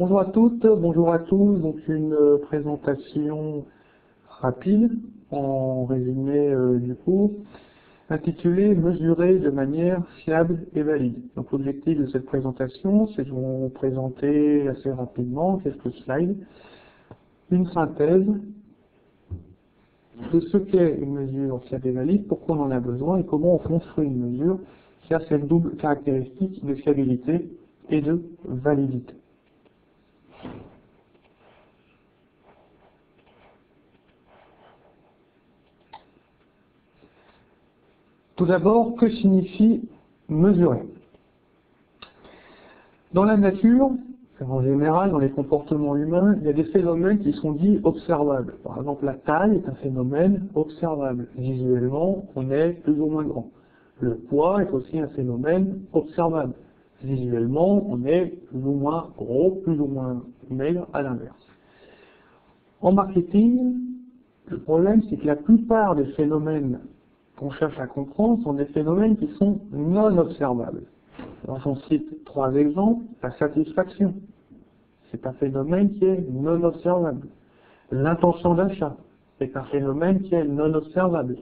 Bonjour à toutes, bonjour à tous. Donc une euh, présentation rapide en résumé euh, du cours intitulée Mesurer de manière fiable et valide. Donc l'objectif de cette présentation, c'est de vous présenter assez rapidement quelques slides, une synthèse de ce qu'est une mesure fiable et valide, pourquoi on en a besoin et comment on construit une mesure qui a cette double caractéristique de fiabilité et de validité. Tout d'abord, que signifie mesurer? Dans la nature, en général, dans les comportements humains, il y a des phénomènes qui sont dits observables. Par exemple, la taille est un phénomène observable. Visuellement, on est plus ou moins grand. Le poids est aussi un phénomène observable. Visuellement, on est plus ou moins gros, plus ou moins maigre, à l'inverse. En marketing, le problème, c'est que la plupart des phénomènes qu'on cherche à comprendre sont des phénomènes qui sont non observables. Alors j'en cite trois exemples. La satisfaction, c'est un phénomène qui est non observable. L'intention d'achat, c'est un phénomène qui est non observable.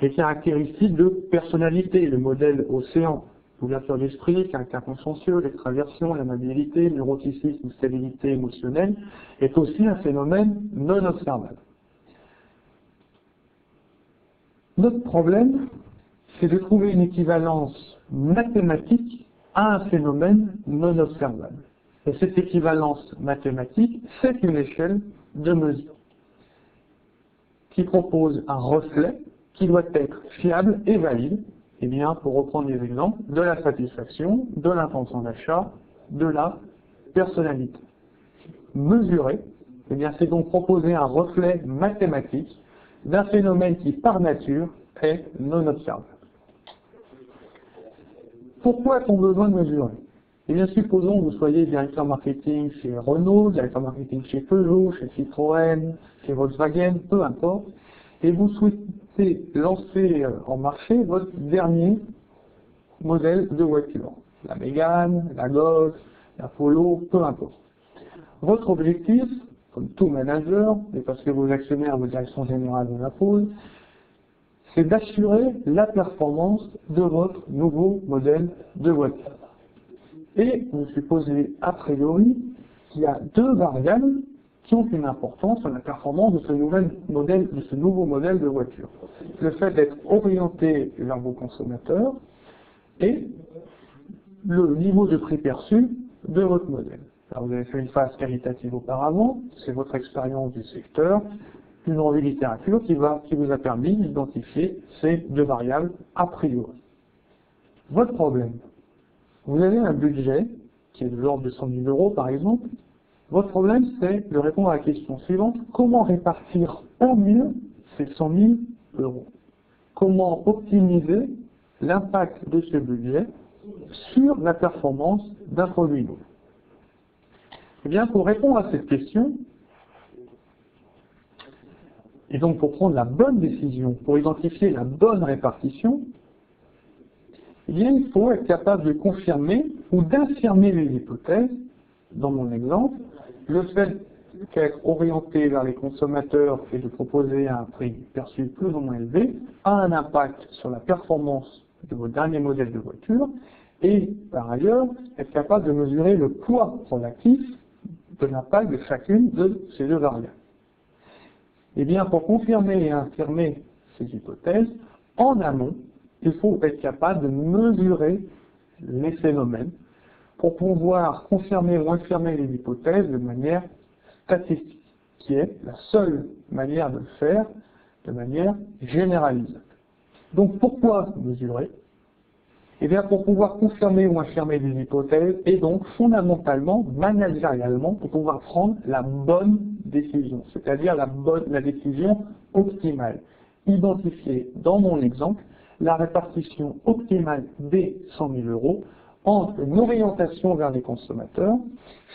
Les caractéristiques de personnalité, le modèle océan, l'ouverture d'esprit, caractère consciencieux, l'extraversion, l'amabilité, le neuroticisme, stabilité émotionnelle, est aussi un phénomène non observable. Notre problème, c'est de trouver une équivalence mathématique à un phénomène non observable. Et cette équivalence mathématique, c'est une échelle de mesure qui propose un reflet qui doit être fiable et valide, eh bien, pour reprendre les exemples, de la satisfaction, de l'intention d'achat, de la personnalité. Mesurer, eh bien, c'est donc proposer un reflet mathématique d'un phénomène qui, par nature, est non observable. Pourquoi a-t-on besoin de mesurer? Eh bien, supposons que vous soyez directeur marketing chez Renault, directeur marketing chez Peugeot, chez Citroën, chez Volkswagen, peu importe, et vous souhaitez lancer euh, en marché votre dernier modèle de voiture. La Mégane, la Golf, la Polo, peu importe. Votre objectif, comme tout manager, et parce que vos actionnaires, vos directions générales vous l'imposent, c'est d'assurer la performance de votre nouveau modèle de voiture. Et vous supposez a priori qu'il y a deux variables qui ont une importance sur la performance de ce, nouvel modèle, de ce nouveau modèle de voiture. Le fait d'être orienté vers vos consommateurs et le niveau de prix perçu de votre modèle. Alors vous avez fait une phase qualitative auparavant, c'est votre expérience du secteur, une revue littérature qui, va, qui vous a permis d'identifier ces deux variables a priori. Votre problème, vous avez un budget qui est de l'ordre de 100 000 euros par exemple, votre problème, c'est de répondre à la question suivante. Comment répartir au mieux ces 100 000 euros? Comment optimiser l'impact de ce budget sur la performance d'un produit nouveau? Eh bien, pour répondre à cette question, et donc pour prendre la bonne décision, pour identifier la bonne répartition, eh bien, il faut être capable de confirmer ou d'infirmer les hypothèses, dans mon exemple, le fait qu'être orienté vers les consommateurs et de proposer un prix perçu plus ou moins élevé a un impact sur la performance de vos derniers modèles de voiture et par ailleurs être capable de mesurer le poids relatif l'impact de chacune de ces deux variables. Eh bien, pour confirmer et infirmer ces hypothèses, en amont, il faut être capable de mesurer les phénomènes pour pouvoir confirmer ou infirmer les hypothèses de manière statistique, qui est la seule manière de le faire de manière généralisée. Donc pourquoi mesurer? Eh bien pour pouvoir confirmer ou infirmer des hypothèses et donc fondamentalement, managérialement, pour pouvoir prendre la bonne décision, c'est-à-dire la, bonne, la décision optimale. Identifier dans mon exemple la répartition optimale des 100 000 euros entre une orientation vers les consommateurs,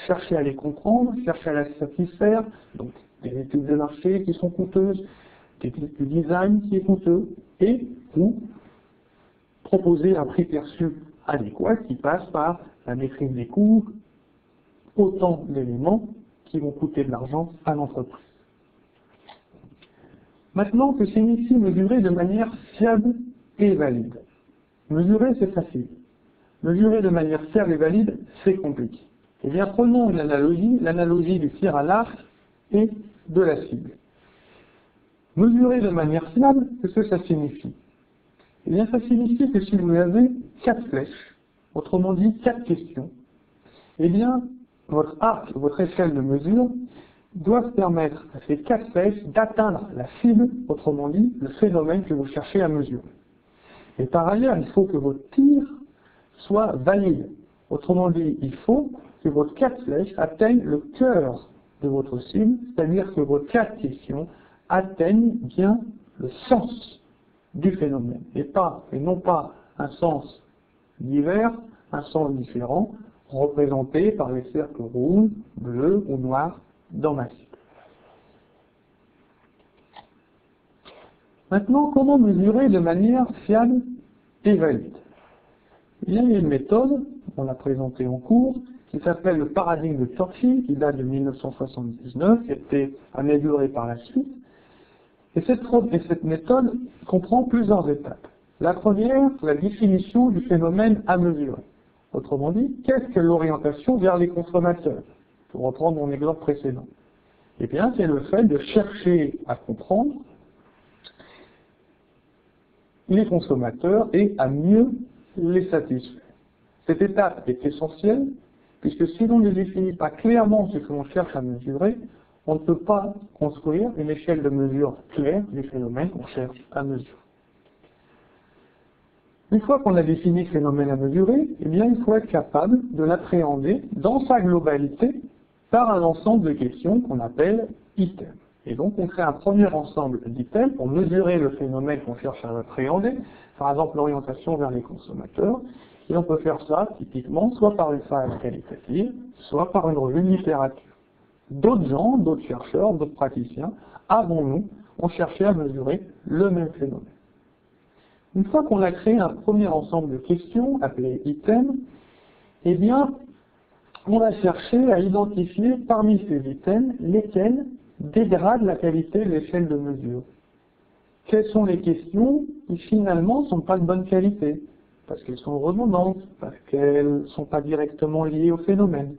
chercher à les comprendre, chercher à les satisfaire, donc des études de marché qui sont coûteuses, des études du design qui est coûteux, et ou proposer un prix perçu adéquat qui passe par la maîtrise des coûts, autant d'éléments qui vont coûter de l'argent à l'entreprise. Maintenant, que signifie mesurer de manière fiable et valide Mesurer, c'est facile. Mesurer de manière fiable et valide, c'est compliqué. Eh bien, prenons une analogie, l'analogie du tir à l'arc et de la cible. Mesurer de manière fiable, qu'est-ce que ça signifie? Eh bien, ça signifie que si vous avez quatre flèches, autrement dit quatre questions, eh bien, votre arc, votre échelle de mesure, doivent permettre à ces quatre flèches d'atteindre la cible, autrement dit, le phénomène que vous cherchez à mesurer. Et par ailleurs, il faut que votre tir soit valide. Autrement dit, il faut que votre quatre flèches atteignent le cœur de votre cible, c'est-à-dire que vos quatre questions atteignent bien le sens du phénomène, et, pas, et non pas un sens divers, un sens différent, représenté par les cercles rouges, bleus ou noirs dans ma cible. Maintenant, comment mesurer de manière fiable et valide? Il y a une méthode, on l'a présentée en cours, qui s'appelle le paradigme de Churchill, qui date de 1979, qui a été amélioré par la suite. Et cette, et cette méthode comprend plusieurs étapes. La première, la définition du phénomène à mesurer. Autrement dit, qu'est-ce que l'orientation vers les consommateurs Pour reprendre mon exemple précédent. Eh bien, c'est le fait de chercher à comprendre les consommateurs et à mieux les satisfaire. Cette étape est essentielle puisque si l'on ne définit pas clairement ce que l'on cherche à mesurer, on ne peut pas construire une échelle de mesure claire du phénomène qu'on cherche à mesurer. Une fois qu'on a défini le phénomène à mesurer, eh bien, il faut être capable de l'appréhender dans sa globalité par un ensemble de questions qu'on appelle items. Et donc, on crée un premier ensemble d'items pour mesurer le phénomène qu'on cherche à appréhender, par exemple l'orientation vers les consommateurs, et on peut faire ça, typiquement, soit par une phase qualitative, soit par une revue de littérature. D'autres gens, d'autres chercheurs, d'autres praticiens, avant nous, ont cherché à mesurer le même phénomène. Une fois qu'on a créé un premier ensemble de questions, appelé items, eh bien, on va chercher à identifier parmi ces items lesquels dégradent la qualité de l'échelle de mesure. Quelles sont les questions qui finalement ne sont pas de bonne qualité? Parce qu'elles sont redondantes, parce qu'elles ne sont pas directement liées au phénomène.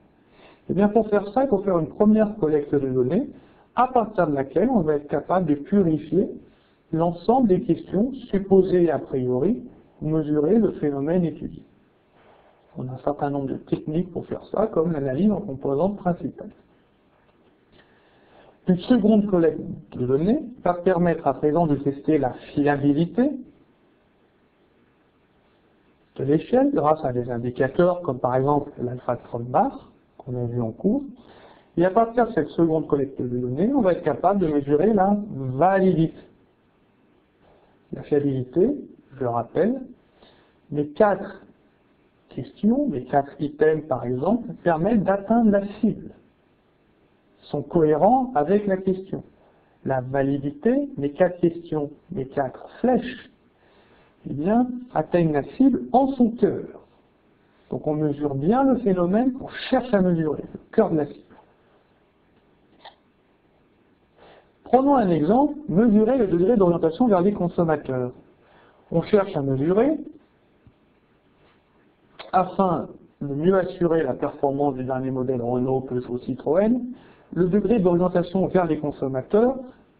Eh bien pour faire ça, il faut faire une première collecte de données, à partir de laquelle on va être capable de purifier l'ensemble des questions supposées a priori mesurer le phénomène étudié. On a un certain nombre de techniques pour faire ça, comme l'analyse en composantes principales. Une seconde collecte de données va permettre à présent de tester la fiabilité de l'échelle grâce à des indicateurs comme par exemple l'alpha de bar qu'on a vu en cours. Et à partir de cette seconde collecte de données, on va être capable de mesurer la validité. La fiabilité, je le rappelle, les quatre questions, les quatre items par exemple, permettent d'atteindre la cible, sont cohérents avec la question. La validité, les quatre questions, les quatre flèches eh bien, atteignent la cible en son cœur. Donc on mesure bien le phénomène qu'on cherche à mesurer, le cœur de la cible. Prenons un exemple, mesurer le degré d'orientation vers les consommateurs. On cherche à mesurer, afin de mieux assurer la performance du dernier modèle Renault, Peugeot, Citroën, le degré d'orientation vers les consommateurs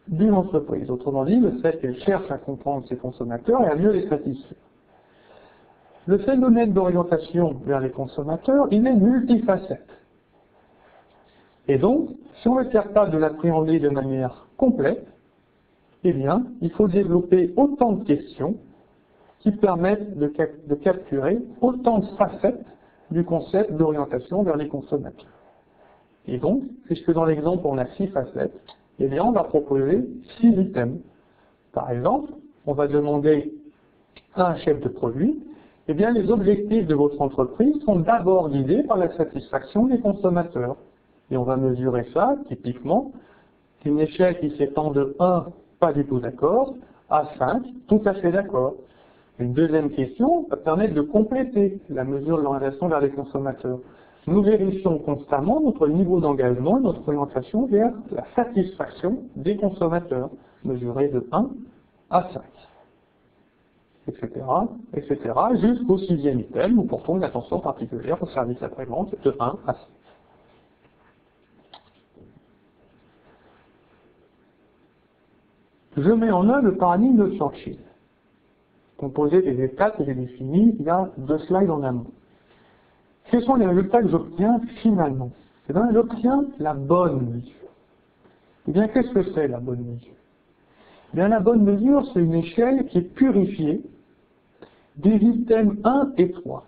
d'une entreprise. Autrement dit, le fait qu'elle cherche à comprendre ses consommateurs et à mieux les satisfaire. Le phénomène d'orientation vers les consommateurs, il est multifacette. Et donc, si on est capable de l'appréhender de manière complète, eh bien, il faut développer autant de questions qui permettent de, de capturer autant de facettes du concept d'orientation vers les consommateurs. Et donc, puisque dans l'exemple on a six facettes, eh bien, on va proposer six items. Par exemple, on va demander à un chef de produit, eh bien, les objectifs de votre entreprise sont d'abord guidés par la satisfaction des consommateurs. Et on va mesurer ça, typiquement, une échelle qui s'étend de 1, pas du tout d'accord, à 5, tout à fait d'accord. Une deuxième question va permettre de compléter la mesure de l'orientation vers les consommateurs. nous vérifions constamment notre niveau d'engagement et notre orientation vers la satisfaction des consommateurs, mesurée de 1 à 5, etc., etc., jusqu'au sixième item, nous portons une attention particulière au service après-vente de 1 à 5. Je mets en œuvre le paradigme de Churchill, composé des étapes que j'ai définies il y a deux slides en amont. Quels sont les résultats que j'obtiens finalement? Eh bien, j'obtiens la bonne mesure. Eh bien, qu'est-ce que c'est la bonne mesure? Eh bien, la bonne mesure, c'est une échelle qui est purifiée des items 1 et 3.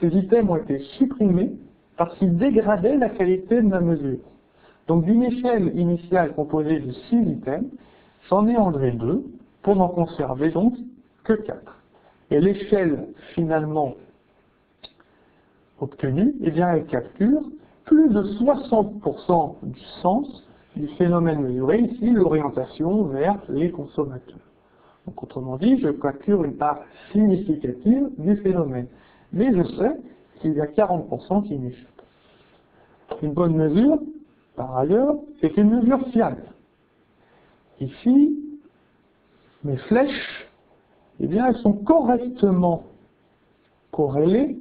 Ces items ont été supprimés parce qu'ils dégradaient la qualité de ma mesure. Donc, d'une échelle initiale composée de 6 items, j'en ai enlevé 2 pour n'en conserver donc que 4. Et l'échelle finalement obtenue, eh bien, elle capture plus de 60% du sens du phénomène mesuré, ici l'orientation vers les consommateurs. Donc autrement dit, je capture une part significative du phénomène. Mais je sais qu'il y a 40% qui m'échappent. Une bonne mesure, par ailleurs, c'est une mesure fiable. Ici, mes flèches, eh bien, elles sont correctement corrélées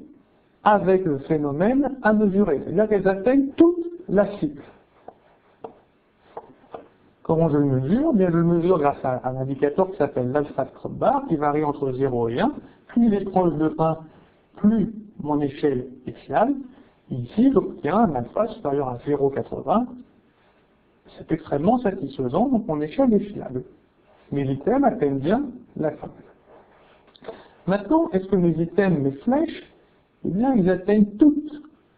avec le phénomène à mesurer. C'est-à-dire qu'elles atteignent toute la cible. Comment je le mesure Bien, je le mesure grâce à un indicateur qui s'appelle l'alpha bar, qui varie entre 0 et 1. Plus il est proche de 1, plus mon échelle est fiable. Ici, j'obtiens un alpha supérieur à 0,80. C'est extrêmement satisfaisant, donc mon échelle est fiable. Mes items atteignent bien la fin. Maintenant, est-ce que mes items, mes flèches, eh bien, ils atteignent tout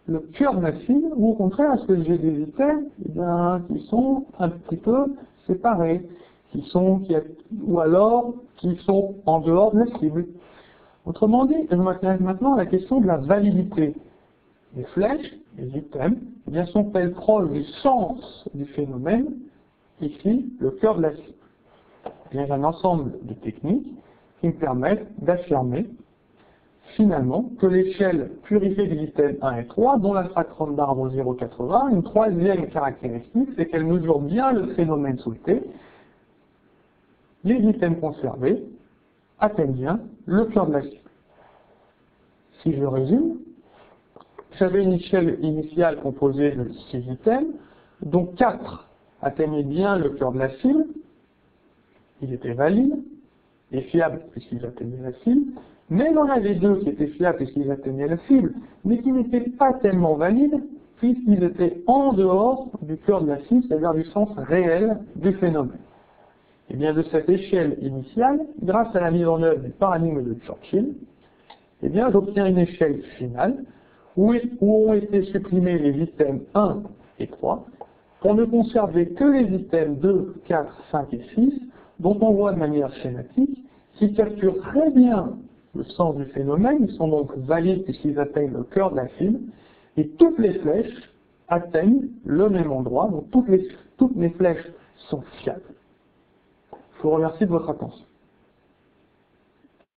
le cœur cible, ou au contraire, est-ce que j'ai des items eh bien, qui sont un petit peu séparés, qui sont, qui, ou alors qui sont en dehors de la cible. Autrement dit, je m'intéresse maintenant à la question de la validité. Les flèches, les items, eh bien, sont-elles proches du sens du phénomène, ici, le cœur de la cible J'ai un ensemble de techniques qui me permettent d'affirmer finalement que l'échelle purifiée des items 1 et 3, dont la fractron d'arbre 0,80, une troisième caractéristique, c'est qu'elle mesure bien le phénomène souhaité. Les items conservés atteignent bien le cœur de la cible. Si je résume, j'avais une échelle initiale composée de 6 items, dont 4 atteignaient bien le cœur de la cible, il était valide et fiable puisqu'ils atteignaient la cible, mais il en avait deux qui étaient fiables puisqu'ils atteignaient la cible, mais qui n'étaient pas tellement valides puisqu'ils étaient en dehors du cœur de la cible, c'est-à-dire du sens réel du phénomène. Et bien de cette échelle initiale, grâce à la mise en œuvre du paradigme de Churchill, eh bien j'obtiens une échelle finale où, où ont été supprimés les items 1 et 3 pour ne conserver que les items 2, 4, 5 et 6 dont on voit de manière schématique qui capturent très bien le sens du phénomène, ils sont donc valides puisqu'ils atteignent le cœur de la cible, et toutes les flèches atteignent le même endroit, donc toutes, les, toutes mes flèches sont fiables. Je vous remercie de votre attention.